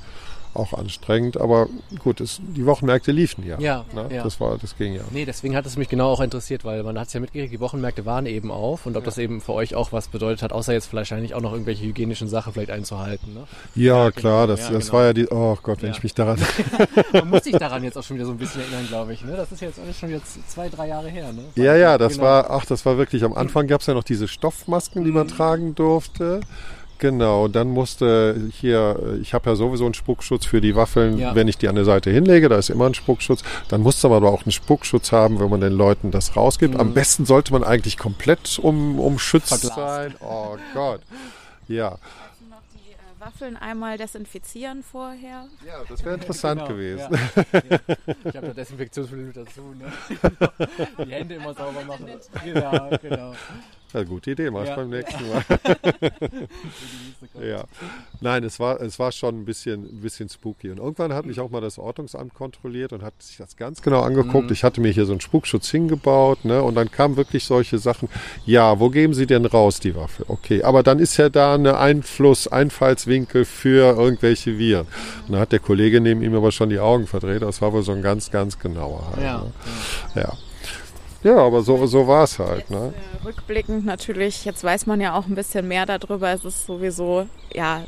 auch anstrengend. Aber gut, es, die Wochenmärkte liefen ja. Ja, Ne? ja. Das war, das ging ja. Nee, deswegen hat es mich genau auch interessiert, weil man hat es ja mitgekriegt, die Wochenmärkte waren eben auf und ob das eben für euch auch was bedeutet hat, außer jetzt vielleicht eigentlich auch noch irgendwelche hygienischen Sachen vielleicht einzuhalten. Ne? Ja, Ja, klar, genau, das, ja, das genau. war ja die, oh Gott, wenn Ja. ich mich daran, Man muss sich daran jetzt auch schon wieder so ein bisschen erinnern, glaube ich. Ne? Das ist jetzt alles schon wieder z- zwei, drei Jahre her. Ne? ja, ja, das Genau. war, ach, das war wirklich, am Anfang gab es ja noch diese Stoffmasken, die man tragen durfte. Genau, dann musste hier, ich habe ja sowieso einen Spuckschutz für die Waffeln, Ja. wenn ich die an der Seite hinlege, da ist immer ein Spuckschutz. Dann musste man aber auch einen Spuckschutz haben, wenn man den Leuten das rausgibt. Am besten sollte man eigentlich komplett um, umschützt Verglast. sein. Oh Gott. Ja. noch die äh, Waffeln einmal desinfizieren vorher. ja, das wäre interessant Genau, gewesen. Ja. Ja. Ich habe da Desinfektionsmittel mit dazu. Ne? Die Hände immer sauber machen. Genau, genau. Ja, gute Idee, mach ich Ja. beim nächsten Mal. Ja. Nein, es war, es war schon ein bisschen, ein bisschen spooky. Und irgendwann hat mich auch mal das Ordnungsamt kontrolliert und hat sich das ganz genau angeguckt. Mhm. Ich hatte mir hier so einen Spuckschutz hingebaut, ne? Und dann kamen wirklich solche Sachen. Ja, wo geben Sie denn raus, die Waffe? Okay, aber dann ist ja da eine Einfluss, Einfallswinkel für irgendwelche Viren. Und dann hat der Kollege neben ihm aber schon die Augen verdreht. Das war wohl so ein ganz, ganz genauer halt. Ja. Ne? Ja. Ja, aber so, so war es halt, ne? Äh, rückblickend natürlich, jetzt weiß man ja auch ein bisschen mehr darüber. Es ist sowieso, ja,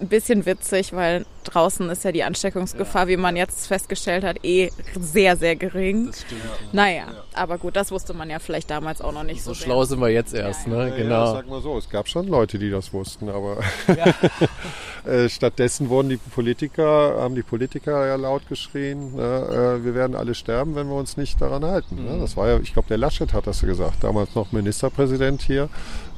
ein bisschen witzig, weil draußen ist ja die Ansteckungsgefahr, wie man jetzt festgestellt hat, eh sehr, sehr gering. Das stimmt. Naja, aber gut, das wusste man ja vielleicht damals auch noch nicht so, So sehr. schlau sind wir jetzt erst, ne? Ja, Ja, Genau. sag mal so, es gab schon Leute, die das wussten, aber äh, stattdessen wurden die Politiker, haben die Politiker ja laut geschrien, ne, äh, wir werden alle sterben, wenn wir uns nicht daran halten. Ne? Das war ja, ich glaube, der Laschet hat das gesagt, damals noch Ministerpräsident hier.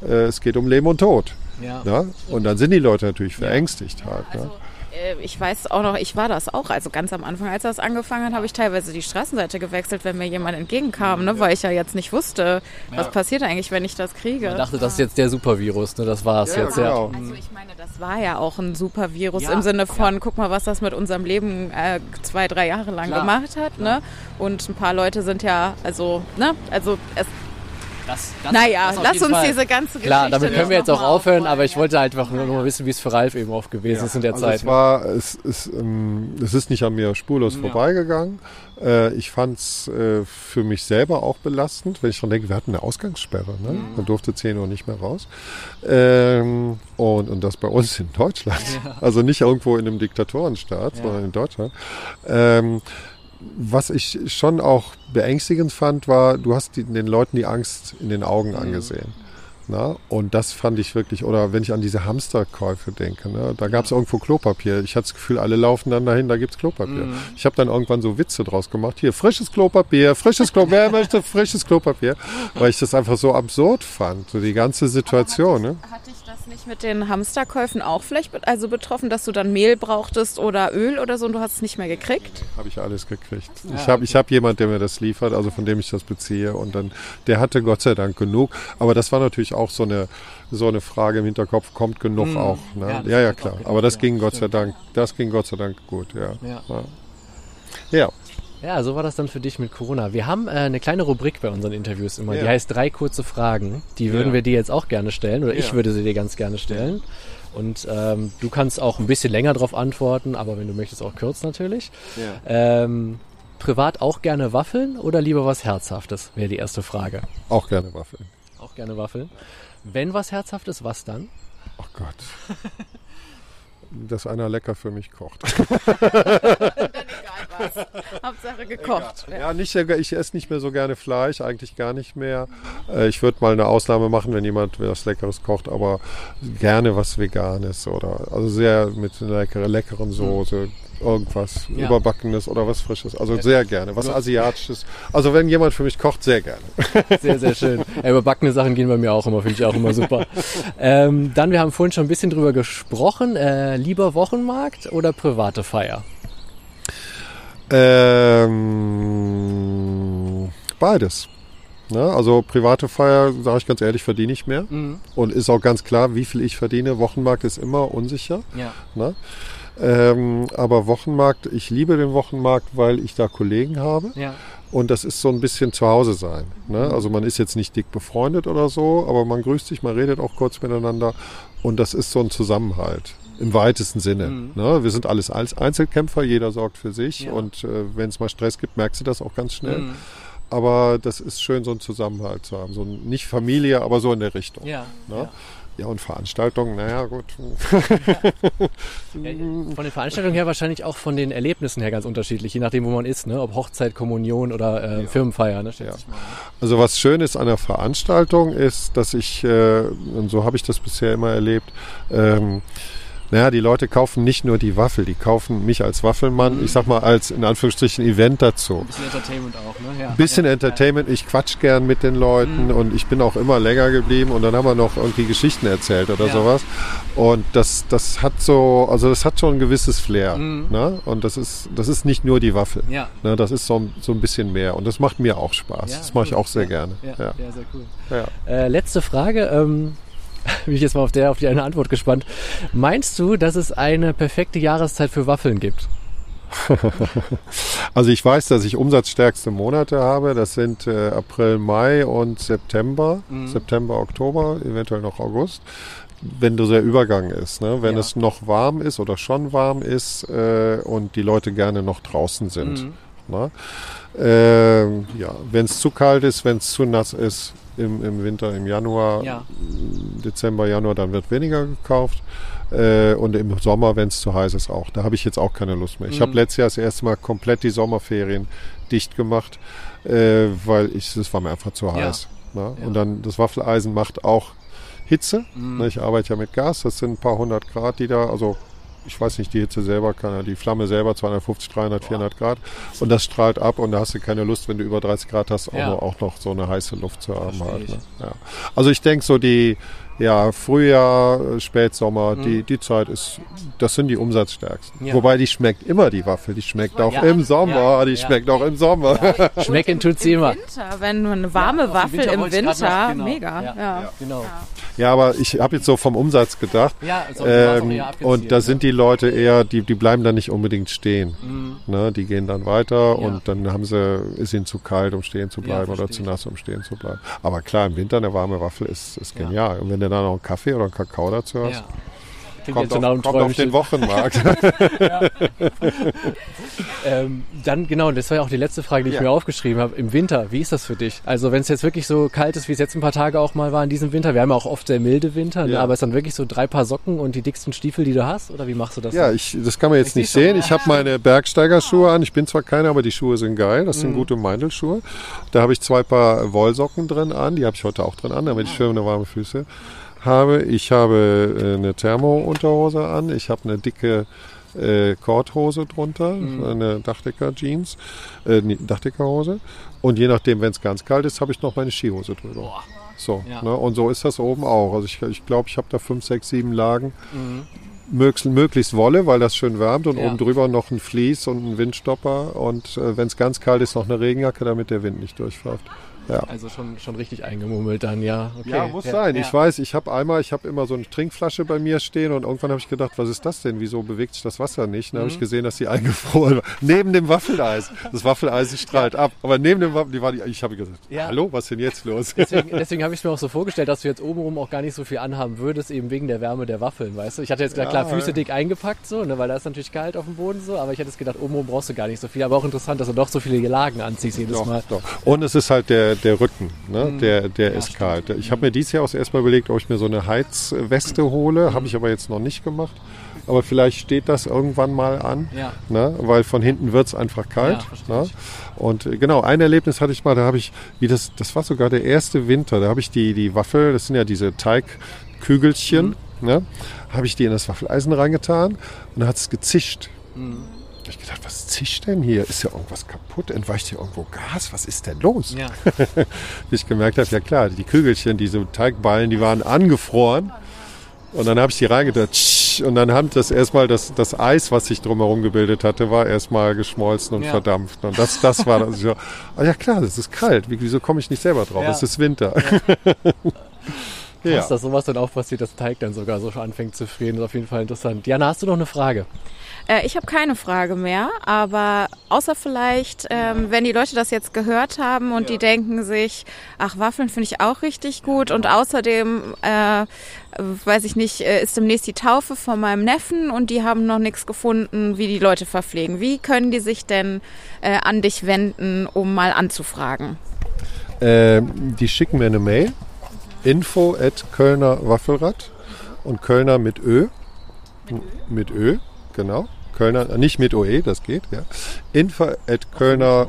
Äh, es geht um Leben und Tod. Ja. Ne? Und dann sind die Leute natürlich verängstigt halt. Ne? Also, äh, ich weiß auch noch, ich war das auch. Also ganz am Anfang, als das angefangen hat, habe ich teilweise die Straßenseite gewechselt, wenn mir jemand entgegenkam, ne? weil ich ja jetzt nicht wusste, was passiert eigentlich, wenn ich das kriege. Man dachte, das ist jetzt der Supervirus, ne? Das war's Ja, jetzt, genau. ja. Also ich meine, das war ja auch ein super Virus Ja, im Sinne von, guck mal, was das mit unserem Leben äh, zwei, drei Jahre lang Klar, gemacht hat. Ne? Und ein paar Leute sind ja, also, ne, also es, Das, das, naja, das lass uns Fall. diese ganze Klar, Geschichte damit können wir jetzt auch aufhören, aber ich ja. wollte einfach nur noch mal wissen, wie es für Ralf eben auch gewesen ist in der also Zeit. Es, ne? war, es, es, ähm, es ist nicht an mir spurlos Ja. vorbeigegangen. Äh, ich fand es äh, für mich selber auch belastend, wenn ich dran denke, wir hatten eine Ausgangssperre. Ne? Mhm. Man durfte 10 Uhr nicht mehr raus. Ähm, und, und das bei uns in Deutschland. Also nicht irgendwo in einem Diktatorenstaat, Ja. sondern in Deutschland. Ähm, was ich schon auch beängstigend fand, war, du hast die, den Leuten die Angst in den Augen angesehen. Na? Und das fand ich wirklich, oder wenn ich an diese Hamsterkäufe denke, ne? da gab es irgendwo Klopapier. Ich hatte das Gefühl, alle laufen dann dahin, da gibt's Klopapier. Ich habe dann irgendwann so Witze draus gemacht. Hier, frisches Klopapier, frisches Klopapier, wer möchte frisches Klopapier? Weil ich das einfach so absurd fand, so die ganze Situation. Ne? Hat dich das nicht mit den Hamsterkäufen auch vielleicht bet- also betroffen, dass du dann Mehl brauchtest oder Öl oder so und du hast es nicht mehr gekriegt? Habe ich alles gekriegt. Ah, ich habe ich hab jemand, der mir das liefert, also von dem ich das beziehe. Und dann, der hatte Gott sei Dank genug. Aber das war natürlich auch so eine, so eine Frage im Hinterkopf, kommt genug auch. Ne? Ja, Ja, ja, klar. auch Aber das ging ja, Gott sei. Dank, das ging Gott sei Dank gut, ja. Ja. Ja. Ja. So war das dann für dich mit Corona. Wir haben äh, eine kleine Rubrik bei unseren Interviews immer, die Ja. heißt drei kurze Fragen. Die würden Ja. wir dir jetzt auch gerne stellen oder ich Ja. würde sie dir ganz gerne stellen. Und ähm, du kannst auch ein bisschen länger darauf antworten, aber wenn du möchtest auch kurz natürlich. Ähm, privat auch gerne Waffeln oder lieber was Herzhaftes, wäre die erste Frage. Auch gerne Waffeln. Auch gerne Waffeln. Wenn was Herzhaftes, was dann? Ach Gott. Dass einer lecker für mich kocht. Hauptsache gekocht. Ja. Ja, nicht ich esse nicht mehr so gerne Fleisch, eigentlich gar nicht mehr. Äh, Ich würde mal eine Ausnahme machen, wenn jemand was Leckeres kocht, aber gerne was Veganes oder also sehr mit einer leckeren, leckeren Soße, irgendwas Ja. Überbackenes oder was Frisches. Also sehr gerne, was Asiatisches. Also wenn jemand für mich kocht, sehr gerne. Sehr, sehr schön. Ja, überbackene Sachen gehen bei mir auch immer, finde ich auch immer super. Ähm, dann, wir haben vorhin schon ein bisschen drüber gesprochen. Äh, lieber Wochenmarkt oder private Feier? Ähm, beides. Ne? Also private Feier, sage ich ganz ehrlich, verdiene ich mehr. Und ist auch ganz klar, wie viel ich verdiene. Wochenmarkt ist immer unsicher. Ja. Ne? Ähm, aber Wochenmarkt, ich liebe den Wochenmarkt, weil ich da Kollegen habe. Ja. Und das ist so ein bisschen zu Hause sein. Ne? Also man ist jetzt nicht dick befreundet oder so, aber man grüßt sich, man redet auch kurz miteinander. Und das ist so ein Zusammenhalt. Im weitesten Sinne. Ne? Wir sind alles als Einzelkämpfer, jeder sorgt für sich. Ja. Und äh, wenn es mal Stress gibt, merkst du das auch ganz schnell. Mhm. Aber das ist schön, so einen Zusammenhalt zu haben. So ein, nicht Familie, aber so in der Richtung. Ja. Ne? ja. Ja, und Veranstaltungen, naja, gut. Ja, Von den Veranstaltungen her wahrscheinlich auch von den Erlebnissen her ganz unterschiedlich, je nachdem, wo man ist, ne? ob Hochzeit, Kommunion oder äh, Firmenfeier. Ne? Ja. mal. Also was schön ist an der Veranstaltung ist, dass ich, äh, und so habe ich das bisher immer erlebt, ähm, naja, die Leute kaufen nicht nur die Waffel, die kaufen mich als Waffelmann, ich sag mal als in Anführungsstrichen Event dazu. Ein bisschen Entertainment auch, ne? Ja. Ein bisschen ja, Entertainment, ich quatsch gern mit den Leuten und ich bin auch immer länger geblieben und dann haben wir noch irgendwie Geschichten erzählt oder Ja. sowas. Und das, das hat so, also das hat schon ein gewisses Flair. Ne? Und das ist, das ist nicht nur die Waffel. Ja. Ne? Das ist so, ein- so ein bisschen mehr und das macht mir auch Spaß. Das mache ich cool. auch sehr gerne. Ja, ja. sehr cool. Ja. Äh, letzte Frage. Ähm, bin ich jetzt mal auf, der, auf die eine Antwort gespannt. Meinst du, dass es eine perfekte Jahreszeit für Waffeln gibt? Also ich weiß, dass ich umsatzstärkste Monate habe. Das sind äh, April, Mai und September. Mhm. September, Oktober, eventuell noch August. Wenn dieser Übergang ist, ne? wenn Ja. es noch warm ist oder schon warm ist äh, und die Leute gerne noch draußen sind. Mhm. Ne? Ähm, ja, wenn es zu kalt ist, wenn es zu nass ist im, im Winter, im Januar, Ja. Dezember, Januar, dann wird weniger gekauft. Äh, und im Sommer, wenn es zu heiß ist, auch. Da habe ich jetzt auch keine Lust mehr. Ich habe Mhm. letztes Jahr das erste Mal komplett die Sommerferien dicht gemacht, äh, weil ich, es war mir einfach zu Ja. heiß. Ne? Ja. Und dann das Waffeleisen macht auch Hitze. Mhm. Ne? Ich arbeite ja mit Gas, das sind ein paar hundert Grad, die da, also ich weiß nicht, die Hitze selber kann ja, die Flamme selber 250, 300, 400 Grad und das strahlt ab und da hast du keine Lust, wenn du über 30 Grad hast, auch, Ja. noch, auch noch so eine heiße Luft zu haben halt. Ne? Ja. Also ich denke so die ja, Frühjahr, äh, Spätsommer, Mhm. die, die Zeit ist, das sind die umsatzstärksten. Ja. Wobei die schmeckt immer, die Waffel, die schmeckt auch Ja. im Sommer, Ja. die Ja. schmeckt auch im Sommer. Schmecken tut sie Im immer. Winter, wenn du eine warme Waffel Winter im ich grad Winter, noch- genau. mega. Ja. Ja. Genau. Ja, aber ich habe jetzt so vom Umsatz gedacht. Ja, also, Ähm, und da sind die Leute eher, die, die bleiben dann nicht unbedingt stehen. Mhm. Ne, die gehen dann weiter Ja. und dann haben sie, ist ihnen zu kalt, um stehen zu Ja, bleiben oder zu nass, um stehen zu bleiben. Aber klar, im Winter eine warme Waffel ist, ist Ja. genial. Und wenn dann noch einen Kaffee oder einen Kakao dazu hast, Ja. Kommt, nach auf, kommt auf den Wochenmarkt. Ähm, dann genau, das war ja auch die letzte Frage, die ich Ja. mir aufgeschrieben habe. Im Winter, wie ist das für dich? Also wenn es jetzt wirklich so kalt ist, wie es jetzt ein paar Tage auch mal war in diesem Winter, wir haben ja auch oft sehr milde Winter, ne? Ja. aber ist dann wirklich so drei Paar Socken und die dicksten Stiefel, die du hast? Oder wie machst du das? ja, ich, das kann man jetzt Ich nicht sehen. Ich habe meine Bergsteigerschuhe an. Ich bin zwar keiner, aber die Schuhe sind geil. Das Mhm. sind gute Meindelschuhe. Da habe ich zwei Paar Wollsocken drin an. Die habe ich heute auch drin an, damit ich schöne warme Füße habe. Ich habe äh, eine Thermo-Unterhose an. Ich habe eine dicke äh, Korthose drunter, Mhm. eine Dachdecker-Jeans, äh, Dachdeckerhose. Und je nachdem, wenn es ganz kalt ist, habe ich noch meine Skihose drüber. Boah. So, Ja. ne? und so ist das oben auch. Also ich glaube, ich, glaub, ich habe da fünf, sechs, sieben Lagen. Mhm. Möglichst, möglichst Wolle, weil das schön wärmt und Ja. oben drüber noch ein Vlies und ein Windstopper und äh, wenn es ganz kalt ist, noch eine Regenjacke, damit der Wind nicht durchpfeift. Ja. Also schon, schon richtig eingemummelt dann, ja. Okay. Ja, muss sein. Ich weiß, ich habe einmal, ich habe immer so eine Trinkflasche bei mir stehen und irgendwann habe ich gedacht, was ist das denn? Wieso bewegt sich das Wasser nicht? Dann habe Mhm. ich gesehen, dass die eingefroren war. Neben dem Waffeleis. Das Waffeleisen strahlt ab. Aber neben dem Waffel, die war die, ich habe gesagt, Ja. hallo, was ist denn jetzt los? Deswegen, deswegen habe ich mir auch so vorgestellt, dass du jetzt obenrum auch gar nicht so viel anhaben würdest, eben wegen der Wärme der Waffeln, weißt du? Ich hatte jetzt gedacht, Ja, klar, Füße ja. dick eingepackt, so, ne, weil da ist natürlich kalt auf dem Boden so, aber ich hätte jetzt gedacht, obenrum brauchst du gar nicht so viel. Aber auch interessant, dass du doch so viele Lagen anziehst jedes Doch, Mal. doch. Und es ist halt der, der Rücken, ne? der, der ist kalt. Ich habe mir dieses Jahr auch erstmal überlegt, ob ich mir so eine Heizweste hole. Habe ich aber jetzt noch nicht gemacht. Aber vielleicht steht das irgendwann mal an, Ja. ne? weil von hinten wird es einfach kalt. Ja, ne? Und äh, genau, ein Erlebnis hatte ich mal, da habe ich, wie das, das war sogar der erste Winter, da habe ich die, die Waffel, das sind ja diese Teigkügelchen, ne? habe ich die in das Waffeleisen reingetan und dann hat es gezischt. Hab ich gedacht, was zischt denn hier? Ist ja irgendwas kaputt? Entweicht hier irgendwo Gas? Was ist denn los? Ja. Bis ich gemerkt habe, ja klar, die Kügelchen, diese Teigballen, die waren angefroren. Und dann habe ich die reingetan. tsch, Und dann hat das erstmal das, das Eis, was sich drumherum gebildet hatte, war erstmal geschmolzen und Ja. verdampft. Und das, das war das. So, ah ja klar, das ist kalt. Wie- Wieso komme ich nicht selber drauf? Ja. Es ist Winter. Ja. Dass dass sowas dann auch passiert, dass Teig dann sogar so schon anfängt zu frieren, ist auf jeden Fall interessant. Jana, hast du noch eine Frage? Äh, ich habe keine Frage mehr, aber außer vielleicht, ähm, wenn die Leute das jetzt gehört haben und die denken sich, ach, Waffeln finde ich auch richtig gut und außerdem, äh, weiß ich nicht, äh, ist demnächst die Taufe von meinem Neffen und die haben noch nichts gefunden, wie die Leute verpflegen. Wie können die sich denn äh, an dich wenden, um mal anzufragen? Ähm, die schicken mir eine Mail. Info at Kölner Waffelrad. Und Kölner mit Ö. Mit Ö, genau. Kölner, nicht mit OE, das geht, ja. Info at Kölner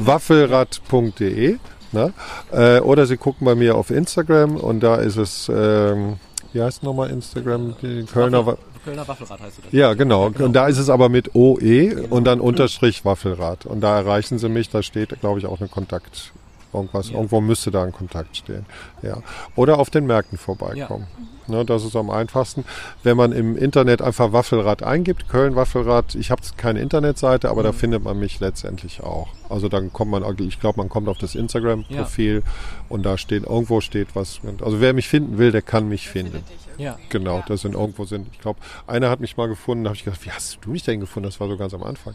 waffelrad.de. Ne? Äh, oder Sie gucken bei mir auf Instagram und da ist es, ähm, wie heißt nochmal Instagram? Die Kölner Wa Kölner Waffelrad heißt du das. ja, genau. Und da ist es aber mit OE und dann Unterstrich Waffelrad. Und da erreichen Sie mich, da steht, glaube ich, auch eine Kontakt. Irgendwas, irgendwo müsste da ein Kontakt stehen. Ja. Oder auf den Märkten vorbeikommen. Ne, das ist am einfachsten. Wenn man im Internet einfach Waffelrad eingibt, Köln Waffelrad, ich habe keine Internetseite, aber da findet man mich letztendlich auch. Also dann kommt man, ich glaube, man kommt auf das Instagram-Profil und da steht, irgendwo steht was. Also wer mich finden will, der kann mich finden. Ja. Genau, das sind irgendwo sind. Ich glaube, einer hat mich mal gefunden, da habe ich gedacht, wie hast du mich denn gefunden? Das war so ganz am Anfang.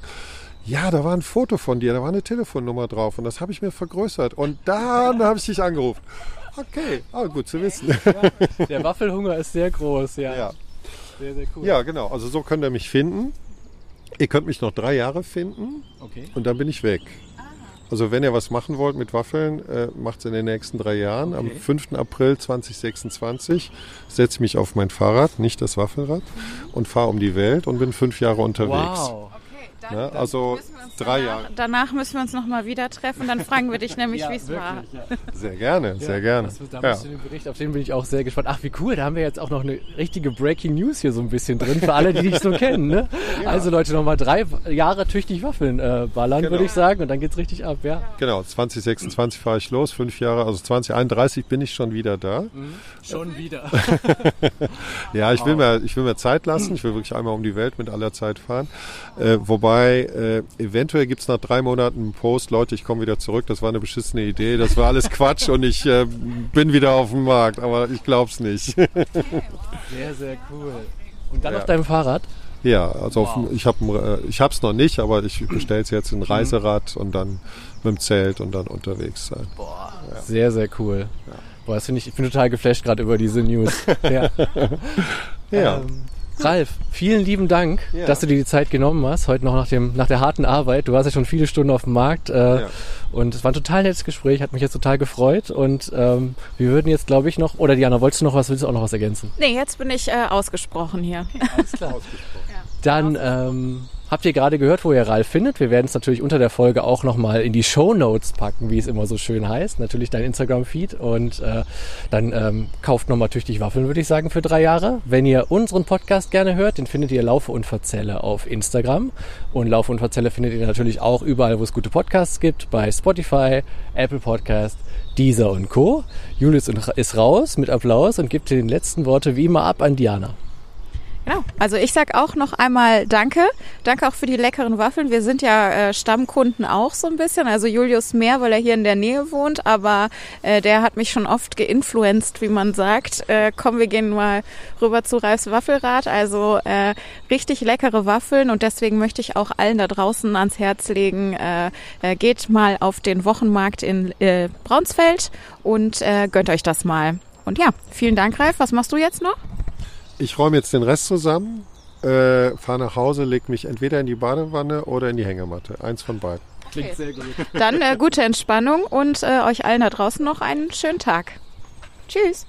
Ja, da war ein Foto von dir, da war eine Telefonnummer drauf und das habe ich mir vergrößert. Und dann habe ich dich angerufen. Okay, ah, gut zu wissen. Der Waffelhunger ist sehr groß, ja. Ja. Sehr, sehr cool. ja, genau. Also so könnt ihr mich finden. Ihr könnt mich noch drei Jahre finden Okay. und dann bin ich weg. Also wenn ihr was machen wollt mit Waffeln, äh, macht es in den nächsten drei Jahren. Am Okay. 5. April 2026 setze ich mich auf mein Fahrrad, nicht das Waffelrad, und fahre um die Welt und bin fünf Jahre unterwegs. Wow. Ne? Also drei Jahre. Danach müssen wir uns nochmal wieder treffen, dann fragen wir dich nämlich, Ja, wie es war. ja. Sehr gerne, sehr gerne. Das, da Ja. den Bericht, auf den bin ich auch sehr gespannt. Ach, wie cool, da haben wir jetzt auch noch eine richtige Breaking News hier so ein bisschen drin, für alle, die dich so kennen. Ne? Also Leute, nochmal drei Jahre tüchtig Waffeln äh, ballern, Genau. würde ich sagen, und dann geht's richtig ab, ja. Genau, 2026 fahre ich los, fünf Jahre, also 2031 bin ich schon wieder da. Schon wieder. Ja, ich will, mir, ich will mir Zeit lassen. Ich will wirklich einmal um die Welt mit aller Zeit fahren. Äh, wobei, äh, eventuell gibt's nach drei Monaten einen Post, Leute, ich komme wieder zurück, das war eine beschissene Idee, das war alles Quatsch und ich äh, bin wieder auf dem Markt, aber ich glaub's nicht. Sehr, sehr cool. Und dann Ja. auf deinem Fahrrad? ja, also auf, Wow. dem- ich habe äh, ich hab's noch nicht, aber ich bestelle es jetzt in Reiserad und dann mit dem Zelt und dann unterwegs sein. Sehr, sehr cool. Boah, das finde ich, ich bin total geflasht gerade über diese News. ja. Ja. Ähm, Ralf, vielen lieben Dank, Ja. dass du dir die Zeit genommen hast, heute noch nach, dem, nach der harten Arbeit. Du warst ja schon viele Stunden auf dem Markt äh, Ja. und es war ein total nettes Gespräch, hat mich jetzt total gefreut und ähm, wir würden jetzt, glaube ich, noch, oder Diana, wolltest du noch was, willst du auch noch was ergänzen? Nee, jetzt bin ich äh, ausgesprochen hier. Alles klar. Dann ähm, habt ihr gerade gehört, wo ihr Ralf findet. Wir werden es natürlich unter der Folge auch nochmal in die Show Notes packen, wie es immer so schön heißt. Natürlich dein Instagram-Feed und äh, dann ähm, kauft nochmal tüchtig Waffeln, würde ich sagen, für drei Jahre. Wenn ihr unseren Podcast gerne hört, den findet ihr Laufe und Verzelle auf Instagram. Und Laufe und Verzelle findet ihr natürlich auch überall, wo es gute Podcasts gibt, bei Spotify, Apple Podcast, Deezer und Co. Julius ist raus mit Applaus und gibt den letzten Worte wie immer ab an Diana. Genau. Also ich sag auch noch einmal Danke. Danke auch für die leckeren Waffeln. Wir sind ja äh, Stammkunden auch so ein bisschen. Also Julius mehr, weil er hier in der Nähe wohnt, aber äh, der hat mich schon oft geinfluenced, wie man sagt. Äh, komm, wir gehen mal rüber zu Ralfs Waffelrad. Also äh, richtig leckere Waffeln und deswegen möchte ich auch allen da draußen ans Herz legen, äh, äh, geht mal auf den Wochenmarkt in äh, Braunsfeld und äh, gönnt euch das mal. Und ja, vielen Dank, Ralf. Was machst du jetzt noch? Ich räume jetzt den Rest zusammen, äh, fahre nach Hause, leg mich entweder in die Badewanne oder in die Hängematte. Eins von beiden. Klingt sehr gut. Dann äh, gute Entspannung und äh, euch allen da draußen noch einen schönen Tag. Tschüss.